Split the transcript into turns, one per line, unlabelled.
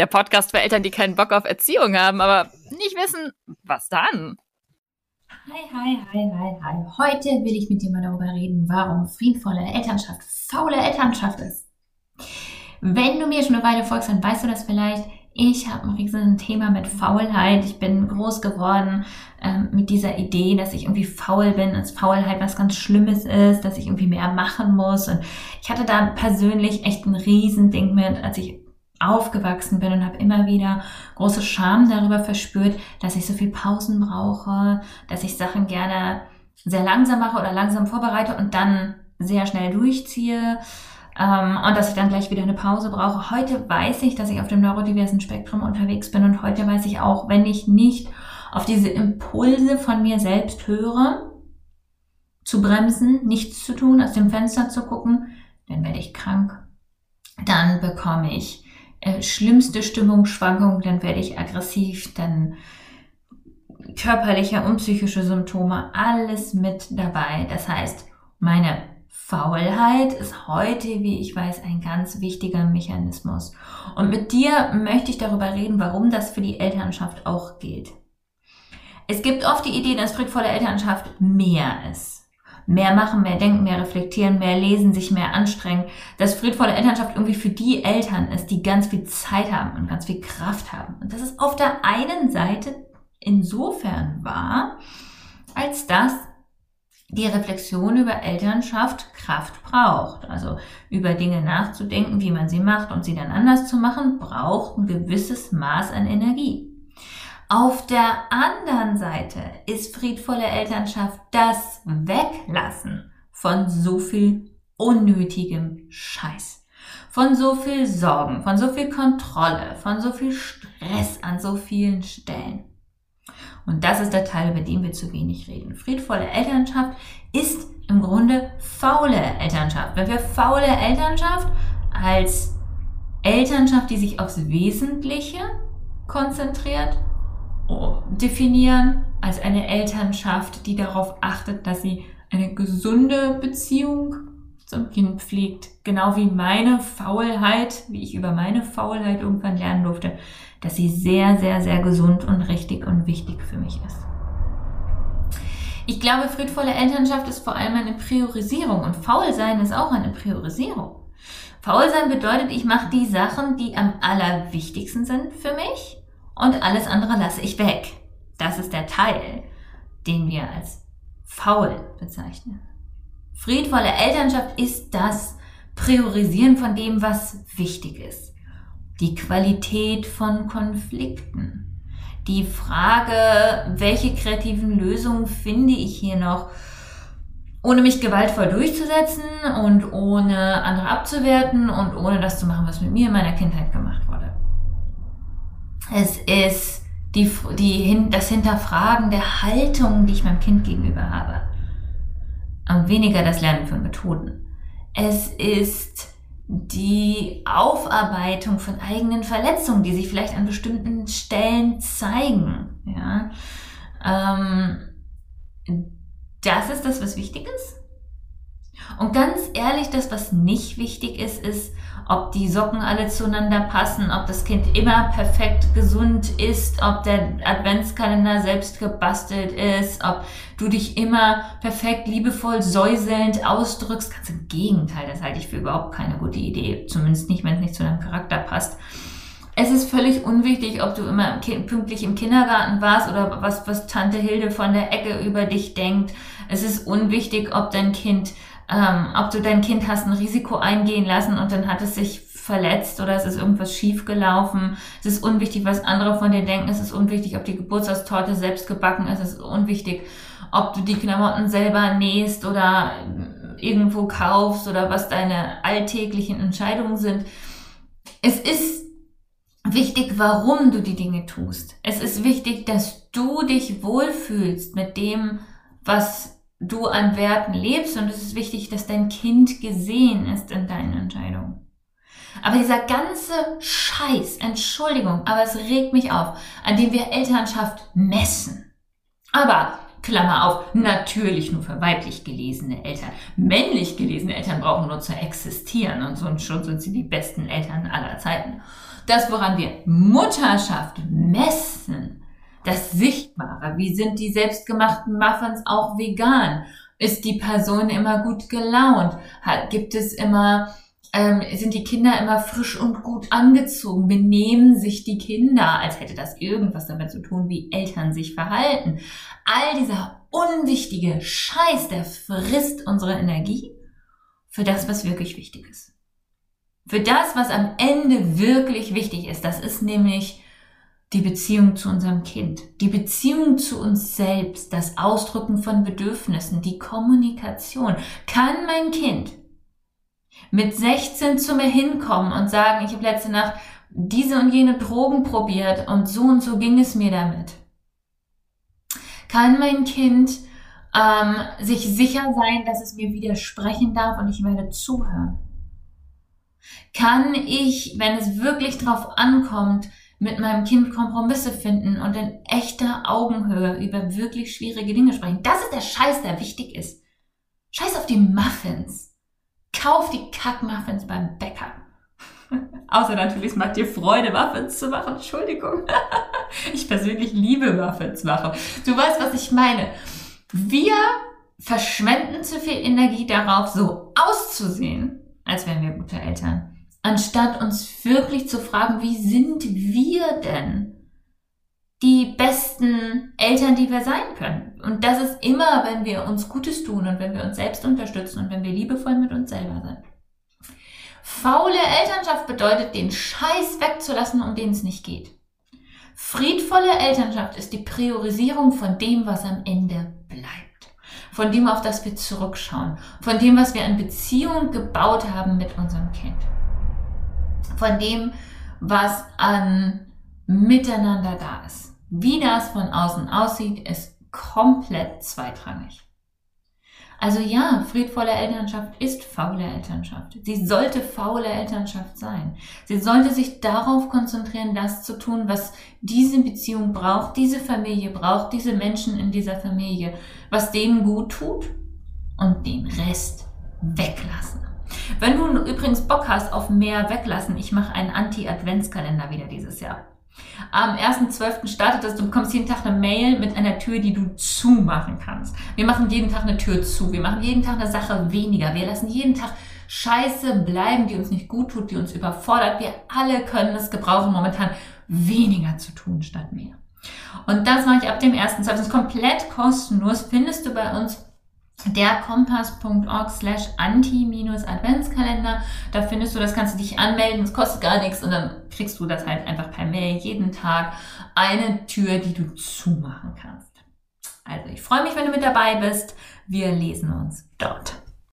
der Podcast für Eltern, die keinen Bock auf Erziehung haben, aber nicht wissen, was dann.
Hi, hi, hi, hi, hi. Heute will ich mit dir mal darüber reden, warum friedvolle Elternschaft faule Elternschaft ist. Wenn du mir schon eine Weile folgst, dann weißt du das vielleicht. Ich habe ein riesen Thema mit Faulheit. Ich bin groß geworden ähm, mit dieser Idee, dass ich irgendwie faul bin, dass Faulheit was ganz Schlimmes ist, dass ich irgendwie mehr machen muss. Und ich hatte da persönlich echt ein riesen Ding mit, als ich aufgewachsen bin und habe immer wieder große Scham darüber verspürt, dass ich so viel Pausen brauche, dass ich Sachen gerne sehr langsam mache oder langsam vorbereite und dann sehr schnell durchziehe ähm, und dass ich dann gleich wieder eine Pause brauche. Heute weiß ich, dass ich auf dem neurodiversen Spektrum unterwegs bin und heute weiß ich auch, wenn ich nicht auf diese Impulse von mir selbst höre, zu bremsen, nichts zu tun, aus dem Fenster zu gucken, dann werde ich krank. Dann bekomme ich äh, schlimmste Stimmungsschwankung, dann werde ich aggressiv, dann körperliche und psychische Symptome, alles mit dabei. Das heißt, meine Faulheit ist heute, wie ich weiß, ein ganz wichtiger Mechanismus. Und mit dir möchte ich darüber reden, warum das für die Elternschaft auch gilt. Es gibt oft die Idee, dass friedvolle Elternschaft mehr ist mehr machen, mehr denken, mehr reflektieren, mehr lesen, sich mehr anstrengen, dass friedvolle Elternschaft irgendwie für die Eltern ist, die ganz viel Zeit haben und ganz viel Kraft haben. Und das ist auf der einen Seite insofern wahr, als dass die Reflexion über Elternschaft Kraft braucht. Also über Dinge nachzudenken, wie man sie macht und sie dann anders zu machen, braucht ein gewisses Maß an Energie. Auf der anderen Seite ist friedvolle Elternschaft das Weglassen von so viel unnötigem Scheiß, von so viel Sorgen, von so viel Kontrolle, von so viel Stress an so vielen Stellen. Und das ist der Teil, über den wir zu wenig reden. Friedvolle Elternschaft ist im Grunde faule Elternschaft. Wenn wir faule Elternschaft als Elternschaft, die sich aufs Wesentliche konzentriert, definieren als eine Elternschaft, die darauf achtet, dass sie eine gesunde Beziehung zum Kind pflegt. Genau wie meine Faulheit, wie ich über meine Faulheit irgendwann lernen durfte, dass sie sehr, sehr, sehr gesund und richtig und wichtig für mich ist. Ich glaube, friedvolle Elternschaft ist vor allem eine Priorisierung und Faulsein ist auch eine Priorisierung. Faulsein bedeutet, ich mache die Sachen, die am allerwichtigsten sind für mich und alles andere lasse ich weg. Das ist der Teil, den wir als faul bezeichnen. Friedvolle Elternschaft ist das Priorisieren von dem, was wichtig ist. Die Qualität von Konflikten. Die Frage, welche kreativen Lösungen finde ich hier noch, ohne mich gewaltvoll durchzusetzen und ohne andere abzuwerten und ohne das zu machen, was mit mir in meiner Kindheit gemacht wurde. Es ist die, die, das Hinterfragen der Haltung, die ich meinem Kind gegenüber habe. Und weniger das Lernen von Methoden. Es ist die Aufarbeitung von eigenen Verletzungen, die sich vielleicht an bestimmten Stellen zeigen. Ja? Ähm, das ist das, was wichtig ist. Und ganz ehrlich, das, was nicht wichtig ist, ist, ob die Socken alle zueinander passen, ob das Kind immer perfekt gesund ist, ob der Adventskalender selbst gebastelt ist, ob du dich immer perfekt liebevoll säuselnd ausdrückst. Ganz im Gegenteil, das halte ich für überhaupt keine gute Idee. Zumindest nicht, wenn es nicht zu deinem Charakter passt. Es ist völlig unwichtig, ob du immer pünktlich im Kindergarten warst oder was, was Tante Hilde von der Ecke über dich denkt. Es ist unwichtig, ob dein Kind ähm, ob du dein Kind hast ein Risiko eingehen lassen und dann hat es sich verletzt oder es ist irgendwas schief gelaufen. Es ist unwichtig, was andere von dir denken. Es ist unwichtig, ob die Geburtstagstorte selbst gebacken ist. Es ist unwichtig, ob du die Klamotten selber nähst oder irgendwo kaufst oder was deine alltäglichen Entscheidungen sind. Es ist wichtig, warum du die Dinge tust. Es ist wichtig, dass du dich wohlfühlst mit dem, was du an Werten lebst und es ist wichtig, dass dein Kind gesehen ist in deinen Entscheidungen. Aber dieser ganze Scheiß, Entschuldigung, aber es regt mich auf, an dem wir Elternschaft messen. Aber, Klammer auf, natürlich nur für weiblich gelesene Eltern. Männlich gelesene Eltern brauchen nur zu existieren und schon sind sie die besten Eltern aller Zeiten. Das, woran wir Mutterschaft messen, das Sichtbare. Wie sind die selbstgemachten Muffins auch vegan? Ist die Person immer gut gelaunt? Hat, gibt es immer, ähm, sind die Kinder immer frisch und gut angezogen? Benehmen sich die Kinder, als hätte das irgendwas damit zu tun, wie Eltern sich verhalten? All dieser unwichtige Scheiß, der frisst unsere Energie für das, was wirklich wichtig ist. Für das, was am Ende wirklich wichtig ist. Das ist nämlich die Beziehung zu unserem Kind, die Beziehung zu uns selbst, das Ausdrücken von Bedürfnissen, die Kommunikation. Kann mein Kind mit 16 zu mir hinkommen und sagen, ich habe letzte Nacht diese und jene Drogen probiert und so und so ging es mir damit? Kann mein Kind ähm, sich sicher sein, dass es mir widersprechen darf und ich werde zuhören? Kann ich, wenn es wirklich drauf ankommt, mit meinem Kind Kompromisse finden und in echter Augenhöhe über wirklich schwierige Dinge sprechen. Das ist der Scheiß, der wichtig ist. Scheiß auf die Muffins. Kauf die Kackmuffins beim Bäcker. Außer natürlich, es macht dir Freude, Muffins zu machen. Entschuldigung. ich persönlich liebe Muffins machen. Du weißt, was ich meine. Wir verschwenden zu viel Energie darauf, so auszusehen, als wären wir gute Eltern anstatt uns wirklich zu fragen, wie sind wir denn die besten Eltern, die wir sein können. Und das ist immer, wenn wir uns Gutes tun und wenn wir uns selbst unterstützen und wenn wir liebevoll mit uns selber sind. Faule Elternschaft bedeutet, den Scheiß wegzulassen, um den es nicht geht. Friedvolle Elternschaft ist die Priorisierung von dem, was am Ende bleibt. Von dem, auf das wir zurückschauen. Von dem, was wir an Beziehung gebaut haben mit unserem Kind von dem, was an Miteinander da ist. Wie das von außen aussieht, ist komplett zweitrangig. Also ja, friedvolle Elternschaft ist faule Elternschaft. Sie sollte faule Elternschaft sein. Sie sollte sich darauf konzentrieren, das zu tun, was diese Beziehung braucht, diese Familie braucht, diese Menschen in dieser Familie, was denen gut tut und den Rest weglassen. Wenn du übrigens Bock hast auf mehr weglassen, ich mache einen Anti-Adventskalender wieder dieses Jahr. Am 1.12. startet das, du bekommst jeden Tag eine Mail mit einer Tür, die du zumachen kannst. Wir machen jeden Tag eine Tür zu. Wir machen jeden Tag eine Sache weniger. Wir lassen jeden Tag Scheiße bleiben, die uns nicht gut tut, die uns überfordert. Wir alle können es gebrauchen, momentan weniger zu tun statt mehr. Und das mache ich ab dem 1.12. Das ist komplett kostenlos. Findest du bei uns derkompass.org slash anti-adventskalender. Da findest du, das kannst du dich anmelden, das kostet gar nichts und dann kriegst du das halt einfach per Mail jeden Tag eine Tür, die du zumachen kannst. Also ich freue mich, wenn du mit dabei bist. Wir lesen uns dort.